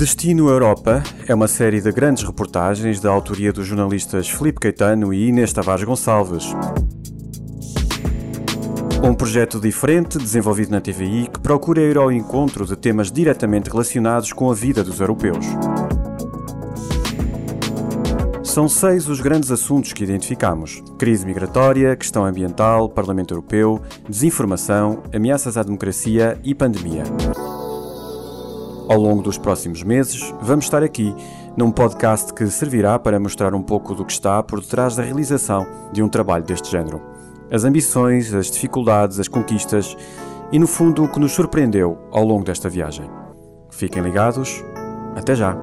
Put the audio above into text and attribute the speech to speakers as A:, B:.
A: Destino Europa é uma série de grandes reportagens da autoria dos jornalistas Felipe Caetano e Inês Tavares Gonçalves. Um projeto diferente desenvolvido na TVI que procura ir ao encontro de temas diretamente relacionados com a vida dos europeus. São seis os grandes assuntos que identificamos: crise migratória, questão ambiental, Parlamento Europeu, desinformação, ameaças à democracia e pandemia. Ao longo dos próximos meses, vamos estar aqui num podcast que servirá para mostrar um pouco do que está por detrás da realização de um trabalho deste género. As ambições, as dificuldades, as conquistas e, no fundo, o que nos surpreendeu ao longo desta viagem. Fiquem ligados. Até já!